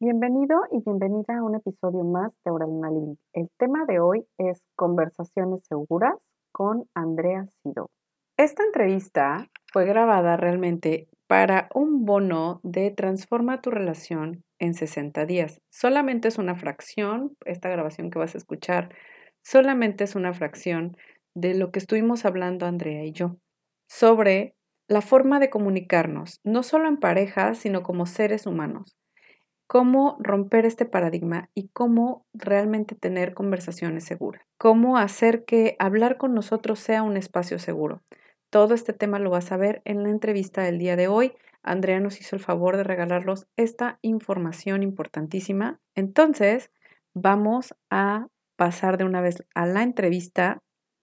Bienvenido y bienvenida a un episodio más de Aurelana Living. El tema de hoy es conversaciones seguras con Andrea Sido. Esta entrevista fue grabada realmente para un bono de Transforma tu relación en 60 días. Solamente es una fracción, esta grabación que vas a escuchar, solamente es una fracción de lo que estuvimos hablando Andrea y yo sobre la forma de comunicarnos, no solo en pareja, sino como seres humanos cómo romper este paradigma y cómo realmente tener conversaciones seguras, cómo hacer que hablar con nosotros sea un espacio seguro. Todo este tema lo vas a ver en la entrevista del día de hoy. Andrea nos hizo el favor de regalarlos esta información importantísima. Entonces, vamos a pasar de una vez a la entrevista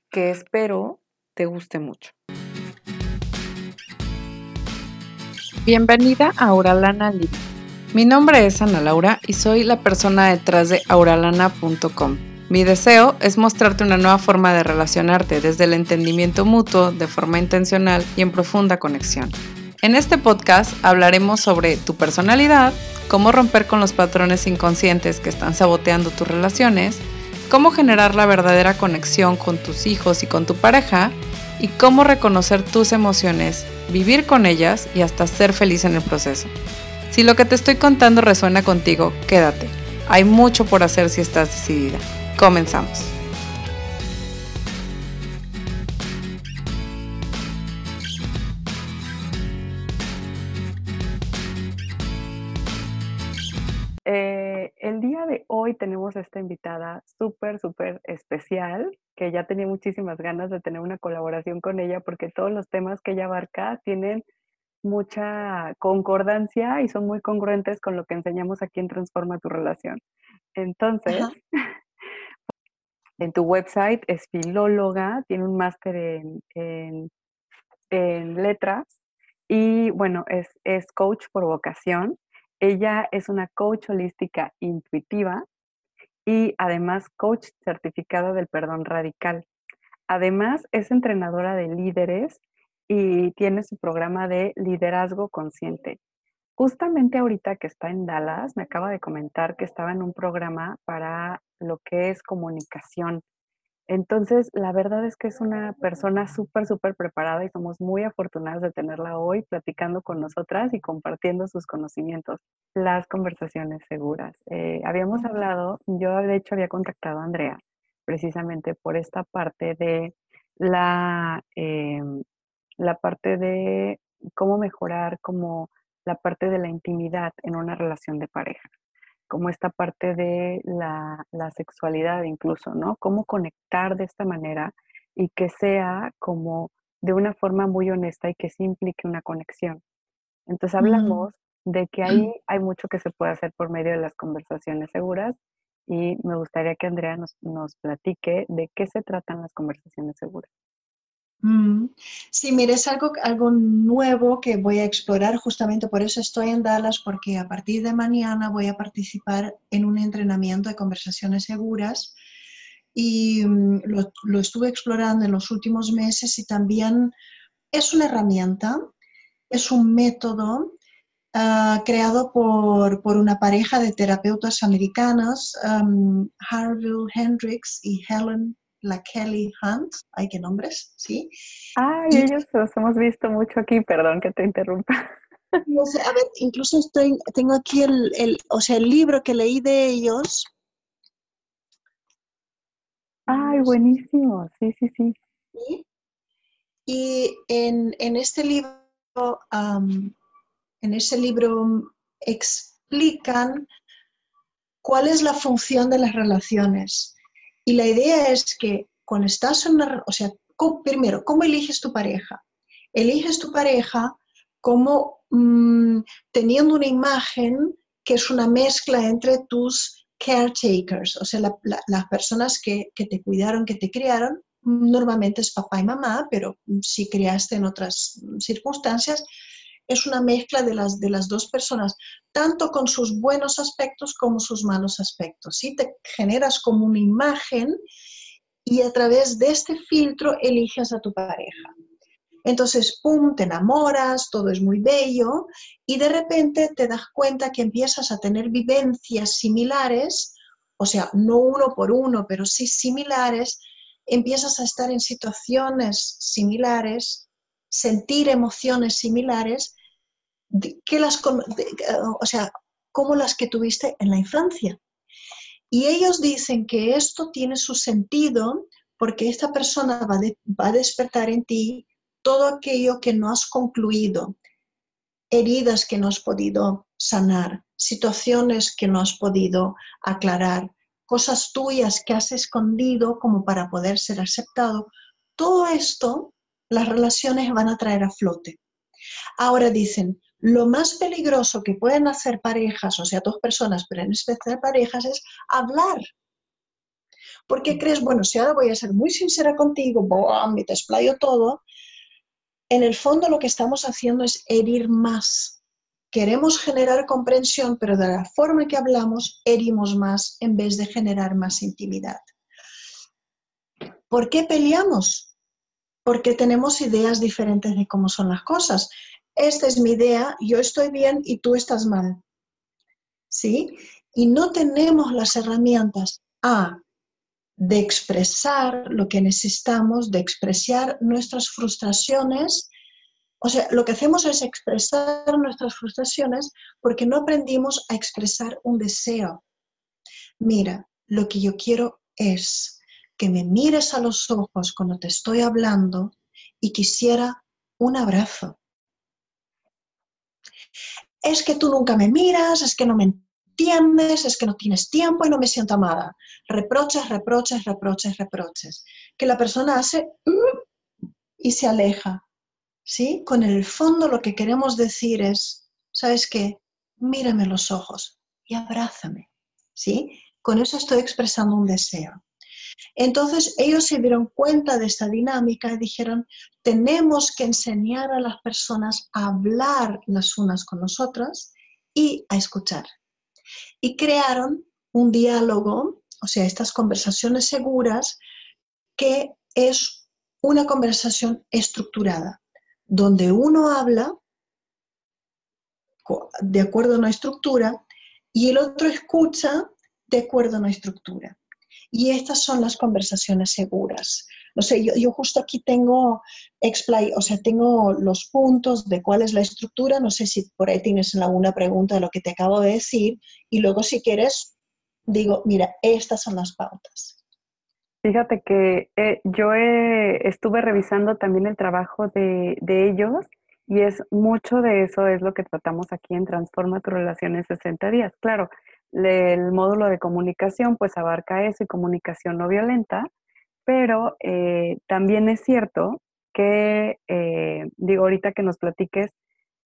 que espero te guste mucho. Bienvenida a Auralana Living mi nombre es Ana Laura y soy la persona detrás de auralana.com. Mi deseo es mostrarte una nueva forma de relacionarte desde el entendimiento mutuo, de forma intencional y en profunda conexión. En este podcast hablaremos sobre tu personalidad, cómo romper con los patrones inconscientes que están saboteando tus relaciones, cómo generar la verdadera conexión con tus hijos y con tu pareja, y cómo reconocer tus emociones, vivir con ellas y hasta ser feliz en el proceso. Si lo que te estoy contando resuena contigo, quédate. Hay mucho por hacer si estás decidida. Comenzamos. Eh, el día de hoy tenemos esta invitada súper, súper especial, que ya tenía muchísimas ganas de tener una colaboración con ella porque todos los temas que ella abarca tienen mucha concordancia y son muy congruentes con lo que enseñamos aquí en Transforma tu Relación. Entonces, en tu website es filóloga, tiene un máster en, en, letras y bueno, es, es coach por vocación. Ella es una coach holística intuitiva y además coach certificada del perdón radical. Además, es entrenadora de líderes y tiene su programa de liderazgo consciente. Justamente ahorita que está en Dallas, me acaba de comentar que estaba en un programa para lo que es comunicación. Entonces, la verdad es que es una persona súper, súper preparada y somos muy afortunados de tenerla hoy platicando con nosotras y compartiendo sus conocimientos. Las conversaciones seguras. Eh, habíamos hablado, yo de hecho había contactado a Andrea precisamente por esta parte de la em, la parte de cómo mejorar como la parte de la intimidad en una relación de pareja, como esta parte de la, sexualidad incluso, ¿no? Cómo conectar de esta manera y que sea como de una forma muy honesta y que sí implique una conexión. Entonces hablamos de que ahí hay mucho que se puede hacer por medio de las conversaciones seguras y me gustaría que Andrea nos, nos platique de qué se tratan las conversaciones seguras. Mm. Sí, mire, es algo, algo nuevo que voy a explorar, justamente por eso estoy en Dallas, porque a partir de mañana voy a participar en un entrenamiento de conversaciones seguras y mm, lo, estuve explorando en los últimos meses y también es una herramienta, es un método ah, creado por, una pareja de terapeutas americanos, um, Harville Hendricks y Helen la Kelly Hunt, ay, qué nombres, ¿sí? Ay, ellos los hemos visto mucho aquí, perdón que te interrumpa. No sé, a ver, incluso estoy, tengo aquí el, o sea, el libro que leí de ellos. Ay, buenísimo, sí, sí, sí. Y en, este libro, en ese libro explican cuál es la función de las relaciones y la idea es que cuando estás en una, o sea, primero, ¿cómo eliges tu pareja? Eliges tu pareja como mm, teniendo una imagen que es una mezcla entre tus caretakers, o sea, las personas que, que, te cuidaron, que te criaron, normalmente es papá y mamá, pero si criaste en otras circunstancias, es una mezcla de las, de las dos personas, tanto con sus buenos aspectos como sus malos aspectos. ¿sí? Te generas como una imagen y a través de este filtro eliges a tu pareja. Entonces, ¡pum!, te enamoras, todo es muy bello y de repente te das cuenta que empiezas a tener vivencias similares, o sea, no uno por uno, pero sí similares, empiezas a estar en situaciones similares, sentir emociones similares, que las, o sea, como las que tuviste en la infancia. Y ellos dicen que esto tiene su sentido porque esta persona va, va a despertar en ti todo aquello que no has concluido, heridas que no has podido sanar, situaciones que no has podido aclarar, cosas tuyas que has escondido como para poder ser aceptado. Todo esto las relaciones van a traer a flote. Ahora dicen, lo más peligroso que pueden hacer parejas, o sea, dos personas, pero en especial parejas, es hablar. Porque crees, bueno, si ahora voy a ser muy sincera contigo, ¡bam! y te explayo todo, en el fondo lo que estamos haciendo es herir más. Queremos generar comprensión, pero de la forma en que hablamos, herimos más en vez de generar más intimidad. ¿Por qué peleamos? Porque tenemos ideas diferentes de cómo son las cosas. Esta es mi idea, yo estoy bien y tú estás mal. ¿Sí? Y no tenemos las herramientas A, de expresar lo que necesitamos, de expresar nuestras frustraciones. O sea, lo que hacemos es expresar nuestras frustraciones porque no aprendimos a expresar un deseo. Mira, lo que yo quiero es que me mires a los ojos cuando te estoy hablando y quisiera un abrazo. Es que tú nunca me miras, es que no me entiendes, es que no tienes tiempo y no me siento amada. Reproches, reproches, reproches, reproches. Que la persona hace uh, y se aleja. ¿Sí? Con el fondo lo que queremos decir es, ¿sabes qué? Mírame los ojos y abrázame. ¿Sí? Con eso estoy expresando un deseo. Entonces ellos se dieron cuenta de esta dinámica y dijeron, tenemos que enseñar a las personas a hablar las unas con las otras y a escuchar y crearon un diálogo, o sea, estas conversaciones seguras, que es una conversación estructurada, donde uno habla de acuerdo a una estructura y el otro escucha de acuerdo a una estructura. Y estas son las conversaciones seguras. No sé, yo, justo aquí tengo, o sea, tengo los puntos de cuál es la estructura. No sé si por ahí tienes alguna pregunta de lo que te acabo de decir. Y luego, si quieres, digo, mira, estas son las pautas. Fíjate que eh, yo estuve revisando también el trabajo de, de, ellos y es mucho de eso es lo que tratamos aquí en Transforma tu relación en 60 días. Claro, el módulo de comunicación pues abarca eso y comunicación no violenta, pero eh, también es cierto que, eh, digo, ahorita que nos platiques,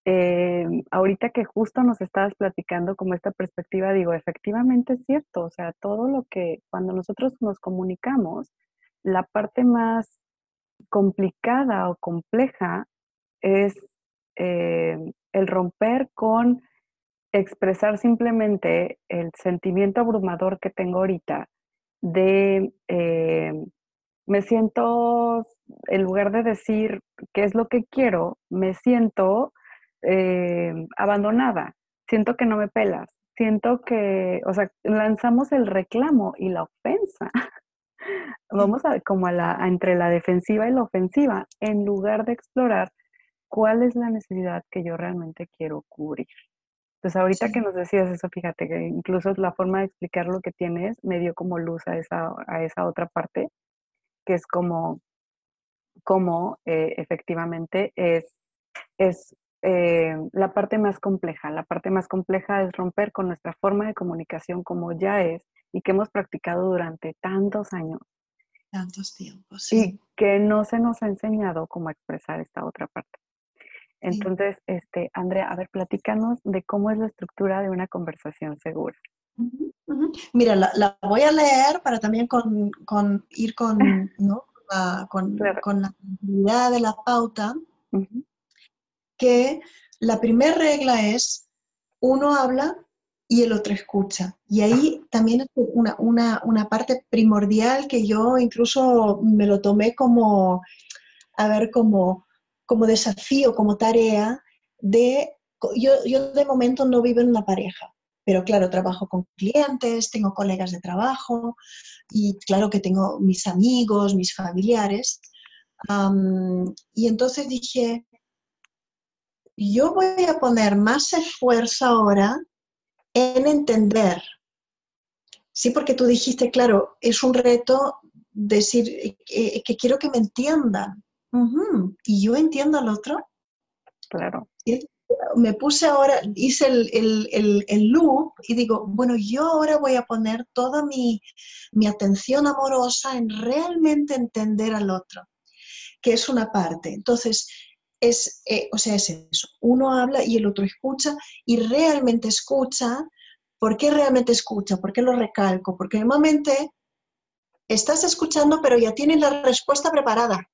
eh, ahorita que justo nos estabas platicando como esta perspectiva, digo, efectivamente es cierto, o sea, todo lo que cuando nosotros nos comunicamos, la parte más complicada o compleja es el romper con expresar simplemente el sentimiento abrumador que tengo ahorita de eh, me siento, en lugar de decir qué es lo que quiero, me siento eh, abandonada, siento que no me pelas, siento que, o sea, lanzamos el reclamo y la ofensa. Vamos a como a la, entre la defensiva y la ofensiva, en lugar de explorar cuál es la necesidad que yo realmente quiero cubrir. Entonces, ahorita que nos decías eso, fíjate que incluso la forma de explicar lo que tienes me dio como luz a esa, a esa otra parte, que es como, como eh, efectivamente es, es eh, la parte más compleja. La parte más compleja es romper con nuestra forma de comunicación como ya es y que hemos practicado durante tantos años. Tantos tiempos, sí. Y que no se nos ha enseñado cómo expresar esta otra parte. Entonces, este, Andrea, a ver, platícanos de cómo es la estructura de una conversación segura. Mira, la, voy a leer para también con, ir con, ¿no? con, con, la de la pauta, que la primera regla es uno habla y el otro escucha. Y ahí también es una, una, una parte primordial que yo incluso me lo tomé como, a ver, como como desafío, como tarea de, yo, yo de momento no vivo en una pareja, pero claro, trabajo con clientes, tengo colegas de trabajo y claro que tengo mis amigos, mis familiares. y entonces dije, yo voy a poner más esfuerzo ahora en entender. Sí, porque tú dijiste, claro, es un reto decir que, quiero que me entiendan. Y yo entiendo al otro. Claro. Me puse ahora, hice el, el, loop y digo, bueno, yo ahora voy a poner toda mi, mi atención amorosa en realmente entender al otro, que es una parte. Entonces, es, eh, o sea, es eso. Uno habla y el otro escucha y realmente escucha. ¿Por qué realmente escucha? ¿Por qué lo recalco? Porque normalmente estás escuchando, pero ya tienes la respuesta preparada.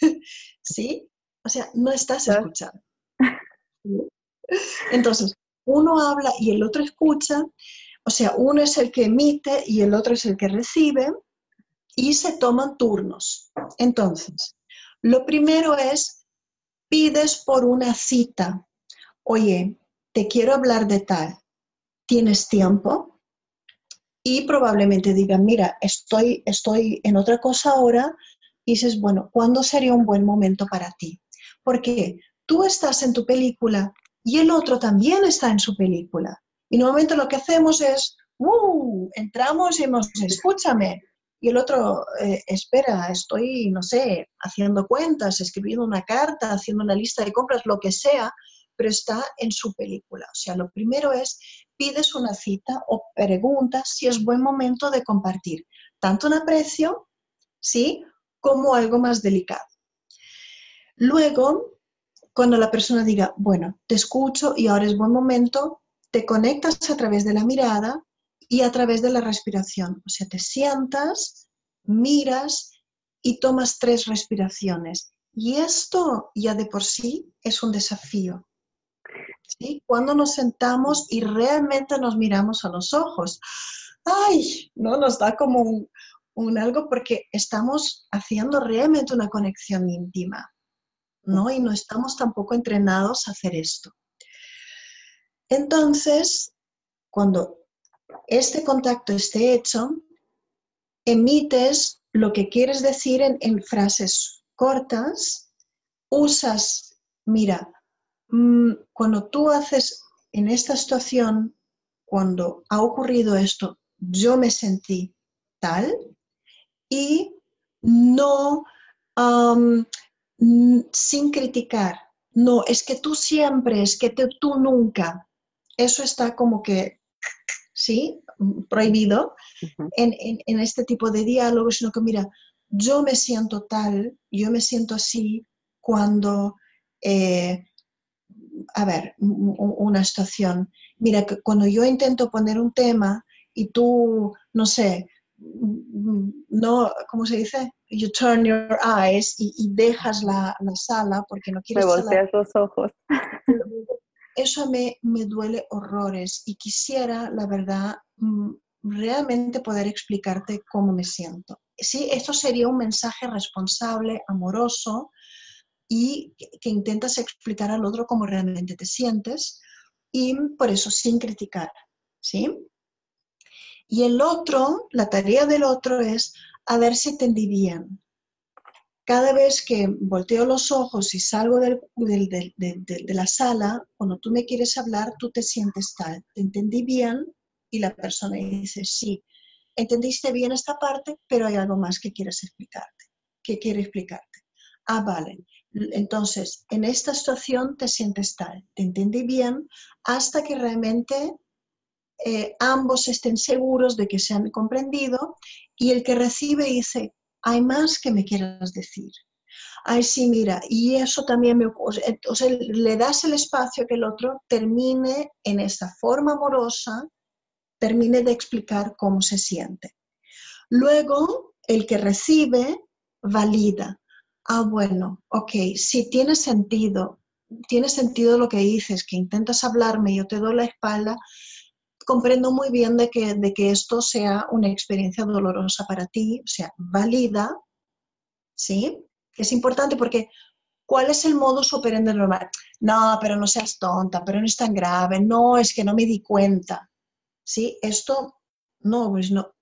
¿Sí? O sea, no estás escuchando. Entonces, uno habla y el otro escucha. O sea, uno es el que emite y el otro es el que recibe y se toman turnos. Entonces, lo primero es pides por una cita, oye, te quiero hablar de tal, ¿tienes tiempo? Y probablemente digan, mira, estoy, estoy en otra cosa ahora, y dices, bueno, ¿cuándo sería un buen momento para ti? Porque tú estás en tu película y el otro también está en su película. Y normalmente lo que hacemos es, ¡uh! entramos y hemos, escúchame, y el otro, eh, espera, estoy, no sé, haciendo cuentas, escribiendo una carta, haciendo una lista de compras, lo que sea, pero está en su película. O sea, lo primero es, pides una cita o preguntas si es buen momento de compartir, tanto un aprecio, ¿sí? Como algo más delicado. Luego, cuando la persona diga, bueno, te escucho y ahora es buen momento, te conectas a través de la mirada y a través de la respiración. O sea, te sientas, miras y tomas tres respiraciones. Y esto ya de por sí es un desafío. Cuando nos sentamos y realmente nos miramos a los ojos. ¡Ay! ¿No? Nos da como un, algo porque estamos haciendo realmente una conexión íntima. ¿no? Y no estamos tampoco entrenados a hacer esto. Entonces, cuando este contacto esté hecho, emites lo que quieres decir en, frases cortas, usas, mira, cuando tú haces en esta situación, cuando ha ocurrido esto, yo me sentí tal y no sin criticar. No, es que tú siempre, es que tú nunca. Eso está como que ¿sí? Prohibido en, este tipo de diálogo, sino que mira, yo me siento tal, yo me siento así cuando, eh, a ver, una situación, mira, que cuando yo intento poner un tema y tú, no sé, no, ¿cómo se dice? You turn your eyes y, dejas la, sala porque no quieres... Me volteas los ojos. eso me, me duele horrores y quisiera, la verdad, mm, realmente poder explicarte cómo me siento. Sí, esto sería un mensaje responsable, amoroso y que, intentas explicar al otro cómo realmente te sientes y por eso sin criticar, ¿sí? Y el otro, la tarea del otro es a ver si entendí bien, cada vez que volteo los ojos y salgo de la sala, cuando tú me quieres hablar, tú te sientes tal. ¿Te entendí bien? Y la persona dice, sí, entendiste bien esta parte, pero hay algo más que quieres explicarte. ¿Qué quiere explicarte? Ah, vale. Entonces, en esta situación te sientes tal. Te entendí bien hasta que realmente eh, ambos estén seguros de que se han comprendido y el que recibe dice, hay más que me quieras decir. Ay, sí, mira, y eso también me ocurre. O sea, le das el espacio que el otro termine en esa forma amorosa, termine de explicar cómo se siente. Luego, el que recibe valida. Ah, bueno, ok, si tiene sentido, tiene sentido lo que dices, que intentas hablarme y yo te doy la espalda, comprendo muy bien de que, de que esto sea una experiencia dolorosa para ti, o sea, válida, ¿sí? Es importante porque ¿Cuál es el modus operandi normal? No, pero no seas tonta, pero no es tan grave, no, es que no me di cuenta. ¿Sí? Esto, no, pues no.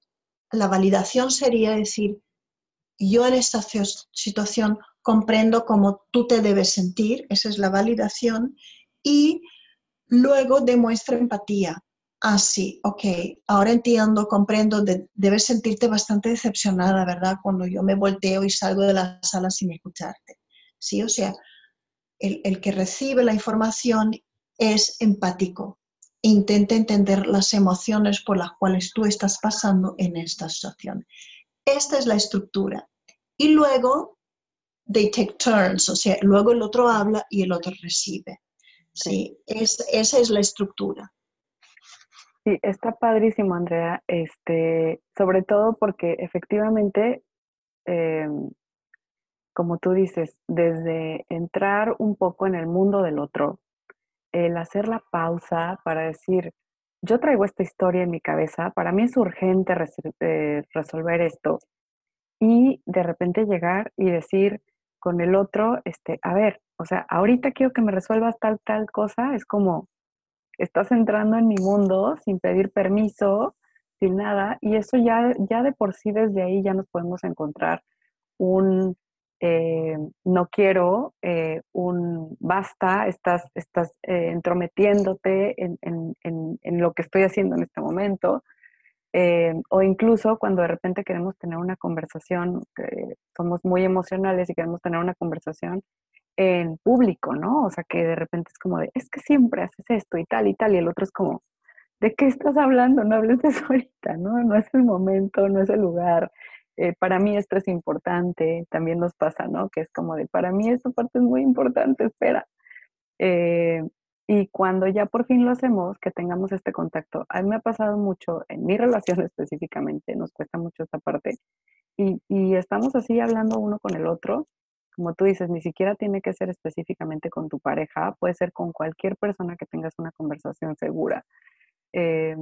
La validación sería decir, yo en esta situación comprendo cómo tú te debes sentir, esa es la validación, y luego demuestra empatía. Ah, sí, ok, ahora entiendo, comprendo, debes sentirte bastante decepcionada, ¿verdad? Cuando yo me volteo y salgo de la sala sin escucharte. Sí, o sea, el, el que recibe la información es empático, intenta entender las emociones por las cuales tú estás pasando en esta situación. Esta es la estructura. Y luego, they take turns, o sea, luego el otro habla y el otro recibe. Sí, esa es la estructura. Sí, está padrísimo, Andrea, este, sobre todo porque efectivamente, em, como tú dices, desde entrar un poco en el mundo del otro, el hacer la pausa para decir, yo traigo esta historia en mi cabeza, para mí es urgente eh, resolver esto, y de repente llegar y decir con el otro, este, a ver, o sea, ahorita quiero que me resuelvas tal, tal cosa, es como, estás entrando en mi mundo sin pedir permiso, sin nada, y eso ya, ya de por sí desde ahí ya nos podemos encontrar un eh, no quiero, eh, un basta, estás, estás eh, entrometiéndote en, lo que estoy haciendo en este momento, o incluso cuando de repente queremos tener una conversación, somos muy emocionales y queremos tener una conversación en público, ¿no? O sea, que de repente es como de, es que siempre haces esto y tal y tal, y el otro es como, ¿de qué estás hablando? No hables de eso ahorita, ¿no? No es el momento, no es el lugar. Eh, para mí esto es importante, también nos pasa, ¿no? Que es como de, para mí esta parte es muy importante, espera. Eh, y cuando ya por fin lo hacemos, que tengamos este contacto, a mí me ha pasado mucho, en mi relación específicamente, nos cuesta mucho esta parte, y, y estamos así hablando uno con el otro, como tú dices, ni siquiera tiene que ser específicamente con tu pareja, puede ser con cualquier persona que tengas una conversación segura. Eh,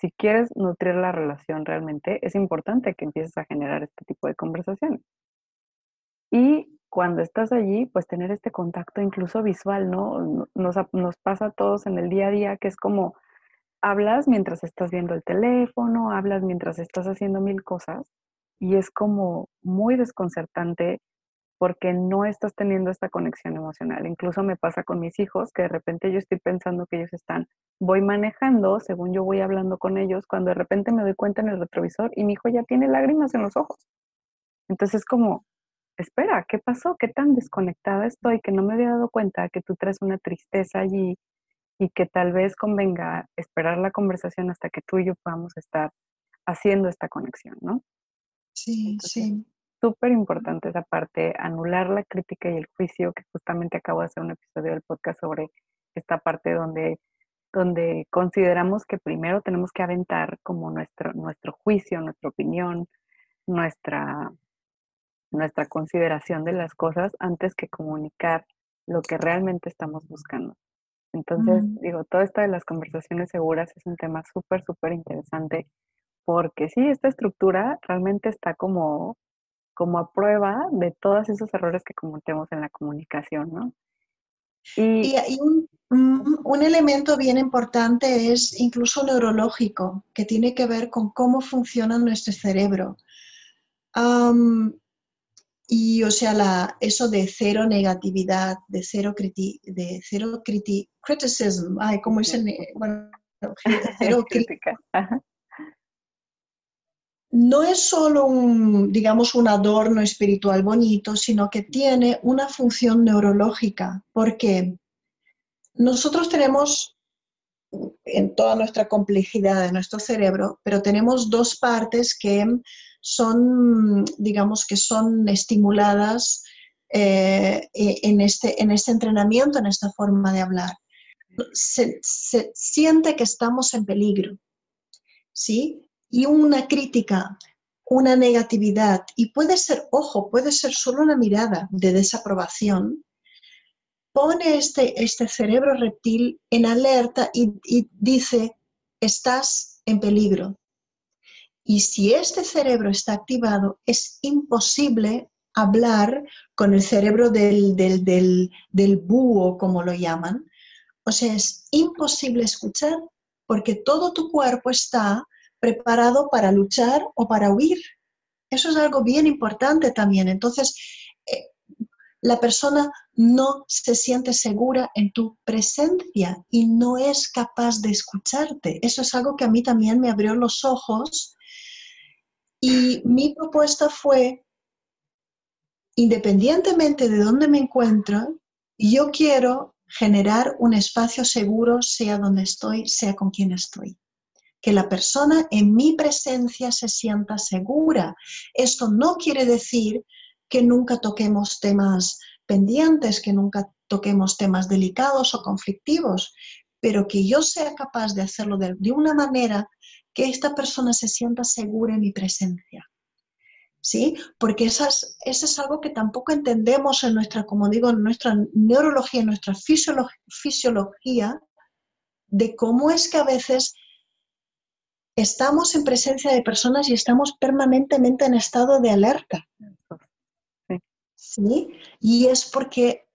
si quieres nutrir la relación realmente, es importante que empieces a generar este tipo de conversaciones. Y cuando estás allí, pues tener este contacto incluso visual, ¿no? Nos, nos pasa a todos en el día a día que es como hablas mientras estás viendo el teléfono, hablas mientras estás haciendo mil cosas y es como muy desconcertante porque no estás teniendo esta conexión emocional. Incluso me pasa con mis hijos que de repente yo estoy pensando que ellos están, voy manejando, según yo voy hablando con ellos, cuando de repente me doy cuenta en el retrovisor y mi hijo ya tiene lágrimas en los ojos. Entonces como, espera, ¿qué pasó? ¿Qué tan desconectada estoy que no me había dado cuenta que tú traes una tristeza allí y que tal vez convenga esperar la conversación hasta que tú y yo podamos estar haciendo esta conexión, ¿no? Sí, sí súper importante esa parte, anular la crítica y el juicio, que justamente acabo de hacer un episodio del podcast sobre esta parte donde, donde consideramos que primero tenemos que aventar como nuestro, nuestro juicio, nuestra opinión, nuestra, nuestra consideración de las cosas antes que comunicar lo que realmente estamos buscando. Entonces, digo, todo esto de las conversaciones seguras es un tema súper, súper interesante porque sí, esta estructura realmente está como como a prueba de todos esos errores que cometemos en la comunicación, ¿no? Y, un, elemento bien importante es incluso neurológico, que tiene que ver con cómo funciona nuestro cerebro. y o sea, la, eso de cero negatividad, de cero, criti, de cero criti, criticism, ay, ¿cómo es el, bueno, cero crítica no es solo un, digamos, un adorno espiritual bonito, sino que tiene una función neurológica, porque nosotros tenemos en toda nuestra complejidad de nuestro cerebro, pero tenemos dos partes que son, digamos, que son estimuladas eh, en, este, en este entrenamiento, en esta forma de hablar. Se, se siente que estamos en peligro, ¿sí? Y una crítica, una negatividad, y puede ser, ojo, puede ser solo una mirada de desaprobación, pone este, este cerebro reptil en alerta y, dice, estás en peligro. Y si este cerebro está activado, es imposible hablar con el cerebro del, del, del, del búho, como lo llaman. O sea, es imposible escuchar porque todo tu cuerpo está preparado para luchar o para huir. Eso es algo bien importante también. Entonces, eh, la persona no se siente segura en tu presencia y no es capaz de escucharte. Eso es algo que a mí también me abrió los ojos. Y mi propuesta fue, independientemente de dónde me encuentro, yo quiero generar un espacio seguro, sea donde estoy, sea con quien estoy. Que la persona en mi presencia se sienta segura. Esto no quiere decir que nunca toquemos temas pendientes, que nunca toquemos temas delicados o conflictivos, pero que yo sea capaz de hacerlo de, una manera que esta persona se sienta segura en mi presencia. ¿Sí? Porque eso es algo que tampoco entendemos en nuestra, como digo, en nuestra neurología, en nuestra fisiología, de cómo es que a veces estamos en presencia de personas y estamos permanentemente en estado de alerta. ¿sí? Y es porque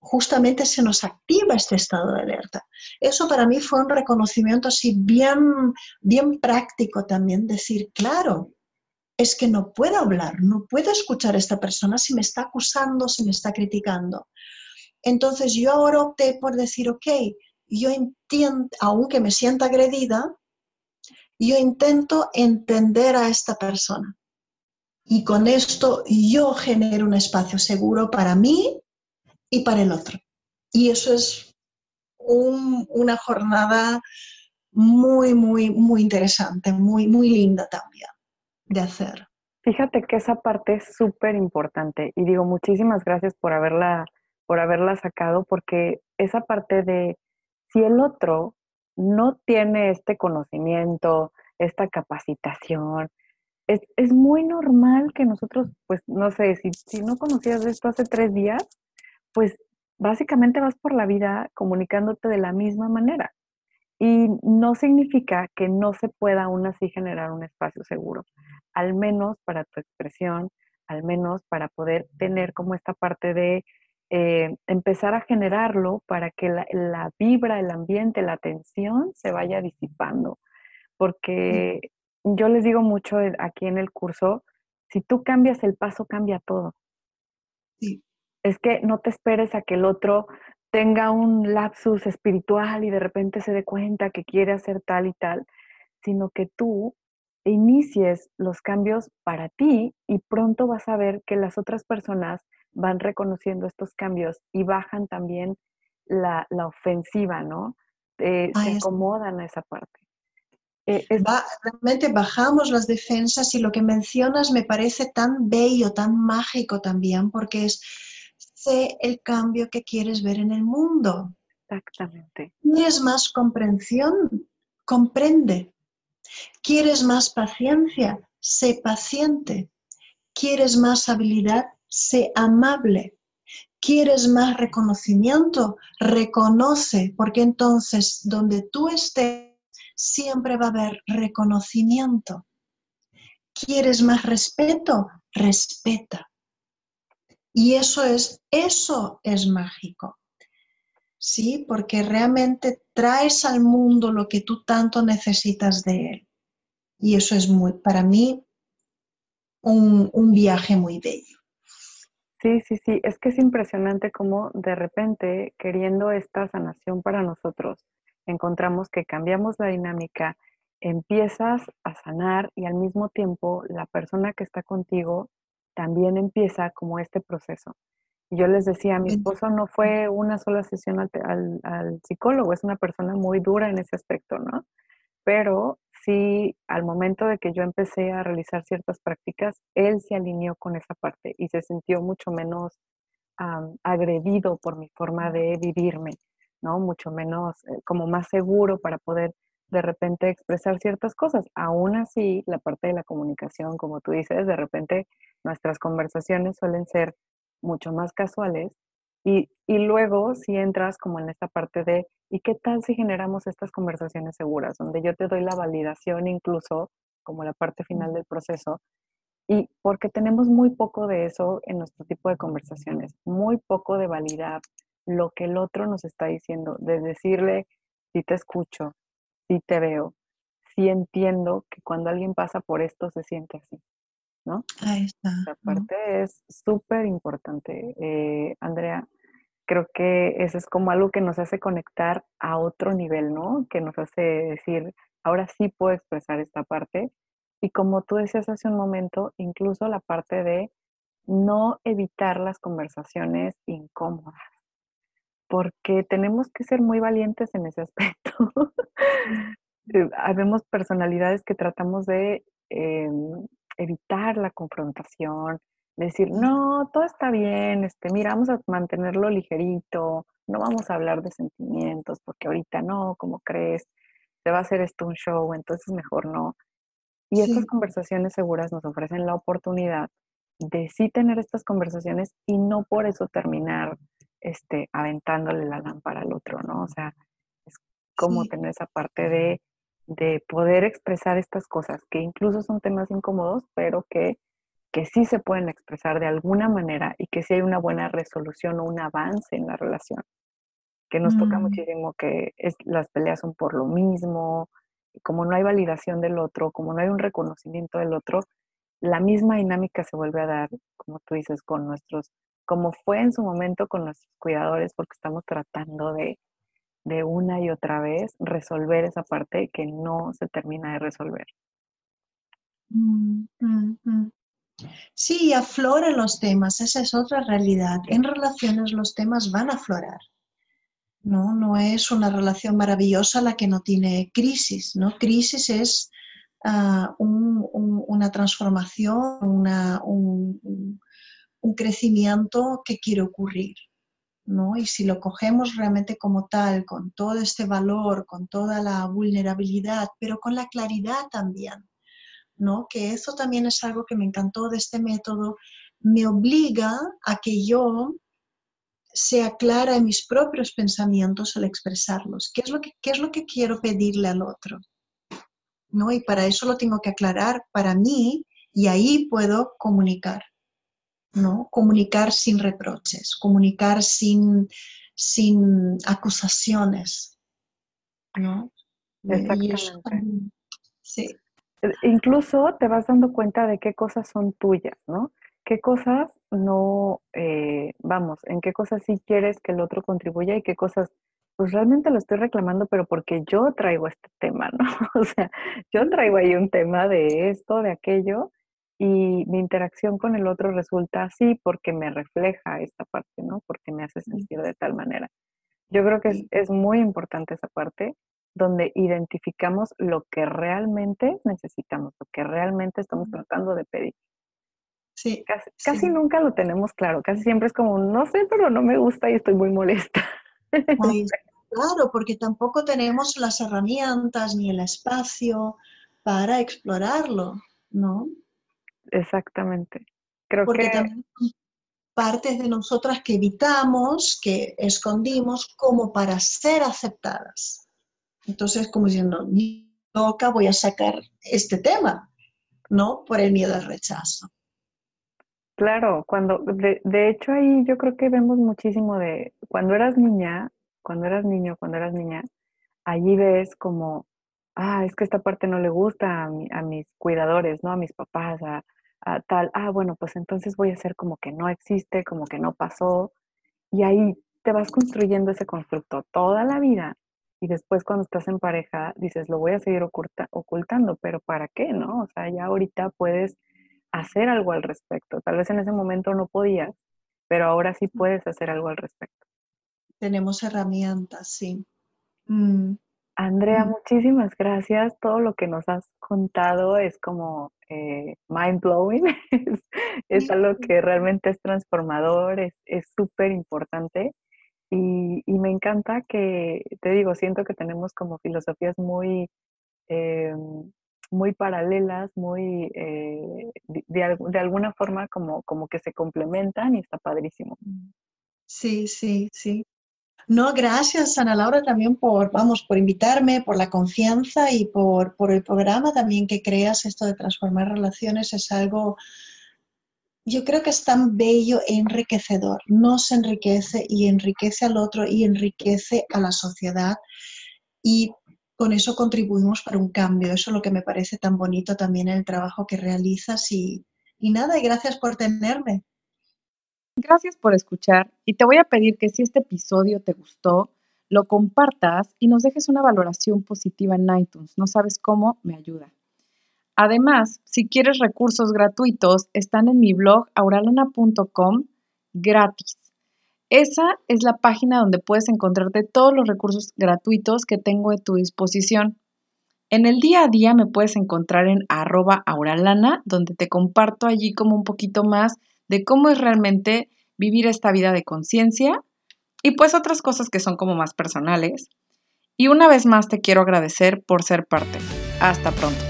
justamente se nos activa este estado de alerta. Eso para mí fue un reconocimiento así bien, bien práctico también, decir, claro, es que no puedo hablar, no puedo escuchar a esta persona si me está acusando, si me está criticando. Entonces yo ahora opté por decir, ok, yo entiendo, aunque me sienta agredida, yo intento entender a esta persona y con esto yo genero un espacio seguro para mí y para el otro. Y eso es una jornada muy, muy, muy interesante, muy, muy linda también de hacer. Fíjate que esa parte es súper importante y digo muchísimas gracias por haberla, por haberla sacado porque esa parte de si el otro no tiene este conocimiento, esta capacitación, es, muy normal que nosotros, pues no sé, si, si no conocías esto hace tres días, pues básicamente vas por la vida comunicándote de la misma manera. Y no significa que no se pueda aún así generar un espacio seguro, al menos para tu expresión, al menos para poder tener como esta parte de eh, empezar a generarlo para que la, la, vibra, el ambiente, la tensión se vaya disipando. Porque yo les digo mucho aquí en el curso, si tú cambias el paso, cambia todo. Sí. Es que no te esperes a que el otro tenga un lapsus espiritual y de repente se dé cuenta que quiere hacer tal y tal, sino que tú inicies los cambios para ti y pronto vas a ver que las otras personas van reconociendo estos cambios y bajan también la, ofensiva, ¿no? Eh, se acomodan a esa parte. Eh, realmente bajamos las defensas y lo que mencionas me parece tan bello, tan mágico también, porque es sé el cambio que quieres ver en el mundo. Exactamente. ¿Quieres más comprensión? Comprende. ¿Quieres más paciencia? Sé paciente. ¿Quieres más habilidad? Sé amable. ¿Quieres más reconocimiento? Reconoce, porque entonces donde tú estés siempre va a haber reconocimiento. ¿Quieres más respeto? Respeta. Y eso es, eso es mágico. ¿Sí? Porque realmente traes al mundo lo que tú tanto necesitas de él. Y eso es muy, para mí, un, un viaje muy bello. Sí, sí, sí, es que es impresionante cómo de repente, queriendo esta sanación para nosotros, encontramos que cambiamos la dinámica, empiezas a sanar y al mismo tiempo la persona que está contigo también empieza como este proceso. Y yo les decía, mi esposo no fue una sola sesión al, psicólogo, es una persona muy dura en ese aspecto, ¿no? Pero sí, al momento de que yo empecé a realizar ciertas prácticas, él se alineó con esa parte y se sintió mucho menos agredido por mi forma de vivirme. ¿no? Mucho menos, eh, como más seguro para poder de repente expresar ciertas cosas. Aún así, la parte de la comunicación, como tú dices, de repente nuestras conversaciones suelen ser mucho más casuales y, y, luego si entras como en esta parte de, ¿y qué tal si generamos estas conversaciones seguras? Donde yo te doy la validación incluso como la parte final del proceso Y porque tenemos muy poco de eso en nuestro tipo de conversaciones, muy poco de validar lo que el otro nos está diciendo, de decirle, si te escucho, si te veo, si entiendo que cuando alguien pasa por esto se siente así, ¿no? Ahí está. Esa parte es súper importante, eh, Andrea. Creo que eso es como algo que nos hace conectar a otro nivel, ¿no? Que nos hace decir, ahora sí puedo expresar esta parte. Y como tú decías hace un momento, incluso la parte de no evitar las conversaciones incómodas porque tenemos que ser muy valientes en ese aspecto. Eh, habemos personalidades que tratamos de em, evitar la confrontación, decir, no, todo está bien, este, mira, vamos a mantenerlo ligerito, no vamos a hablar de sentimientos, porque ahorita no, ¿cómo crees? Se va a hacer esto un show, entonces mejor no. Y estas conversaciones seguras nos ofrecen la oportunidad de sí tener estas conversaciones y no por eso terminar este, aventándole la lámpara al otro, ¿no? O sea, es como tener esa parte de, de, poder expresar estas cosas, que incluso son temas incómodos, pero que, que sí se pueden expresar de alguna manera y que sí hay una buena resolución o un avance en la relación. Que nos toca mm. muchísimo que es, las peleas son por lo mismo, como no hay validación del otro, como no hay un reconocimiento del otro, la misma dinámica se vuelve a dar, como tú dices, con nuestros como fue en su momento con nuestros cuidadores, porque estamos tratando de, una y otra vez resolver esa parte que no se termina de resolver. Mm, mm, mm. Sí, afloran los temas, esa es otra realidad. En relaciones los temas van a aflorar. No, no es una relación maravillosa la que no tiene crisis, ¿no? Crisis es ah, una transformación, una, un, un crecimiento que quiere ocurrir. Y si lo cogemos realmente como tal, con todo este valor, con toda la vulnerabilidad, pero con la claridad también, ¿no? Que eso también es algo que me encantó de este método, me obliga a que yo sea clara en mis propios pensamientos al expresarlos. ¿Qué es lo que, qué es lo que quiero pedirle al otro? ¿No? Y para eso lo tengo que aclarar para mí y ahí puedo comunicar. ¿No? Comunicar sin reproches, comunicar sin, sin acusaciones, ¿no? Exactamente. sí. E, incluso te vas dando cuenta de qué cosas son tuyas, ¿no? ¿Qué cosas no, eh, vamos, en qué cosas sí quieres que el otro contribuya y qué cosas, pues realmente lo estoy reclamando, pero porque yo traigo este tema, ¿no? O sea, yo traigo ahí un tema de esto, de aquello, y mi interacción con el otro resulta así porque me refleja esta parte, ¿no? Porque me hace sentir de tal manera. Yo creo que es, muy importante esa parte donde identificamos lo que realmente necesitamos, lo que realmente estamos tratando de pedir. Sí. Casi, nunca lo tenemos claro, casi siempre es como, no sé, pero no me gusta y estoy muy molesta. claro, porque tampoco tenemos las herramientas ni el espacio para explorarlo, ¿no? Exactamente. Creo Porque que... también partes de nosotras que evitamos, que escondimos como para ser aceptadas. Entonces, como diciendo, ni loca voy a sacar este tema, ¿no? Por el miedo al rechazo. Claro, cuando, de, de, hecho ahí yo creo que vemos muchísimo de, cuando eras niña, cuando eras niño, cuando eras niña, allí ves como, ah, es que esta parte no le gusta a, a mis cuidadores, ¿no? A mis papás, a, tal, ah, bueno, pues entonces voy a hacer como que no existe, como que no pasó, y ahí te vas construyendo ese constructo toda la vida. Y después cuando estás en pareja, dices, lo voy a seguir ocultando, pero ¿para qué? ¿No? O sea, ya ahorita puedes hacer algo al respecto. Tal vez en ese momento no podías, pero ahora sí puedes hacer algo al respecto. Tenemos herramientas, sí. Mm. Andrea, muchísimas gracias. Todo lo que nos has contado es como eh, mind blowing. es, algo que realmente es transformador, es súper importante. Y, me encanta que, te digo, siento que tenemos como filosofías muy, eh, muy paralelas, muy, eh, de, de, alguna forma como, como que se complementan y está padrísimo. Sí, sí, sí. No, gracias Ana Laura también por, vamos, por invitarme, por la confianza y por, por el programa también que creas. Esto de transformar relaciones es algo, yo creo que es tan bello e enriquecedor. Nos enriquece y enriquece al otro y enriquece a la sociedad. Y con eso contribuimos para un cambio. Eso es lo que me parece tan bonito también en el trabajo que realizas. Y, y nada, y gracias por tenerme. Gracias por escuchar y te voy a pedir que si este episodio te gustó, lo compartas y nos dejes una valoración positiva en iTunes. No sabes cómo, me ayuda. Además, si quieres recursos gratuitos, están en mi blog auralana.com gratis. Esa es la página donde puedes encontrarte todos los recursos gratuitos que tengo a tu disposición. En el día a día me puedes encontrar en arroba auralana, donde te comparto allí como un poquito más de cómo es realmente vivir esta vida de conciencia y pues otras cosas que son como más personales. Y una vez más te quiero agradecer por ser parte. Hasta pronto.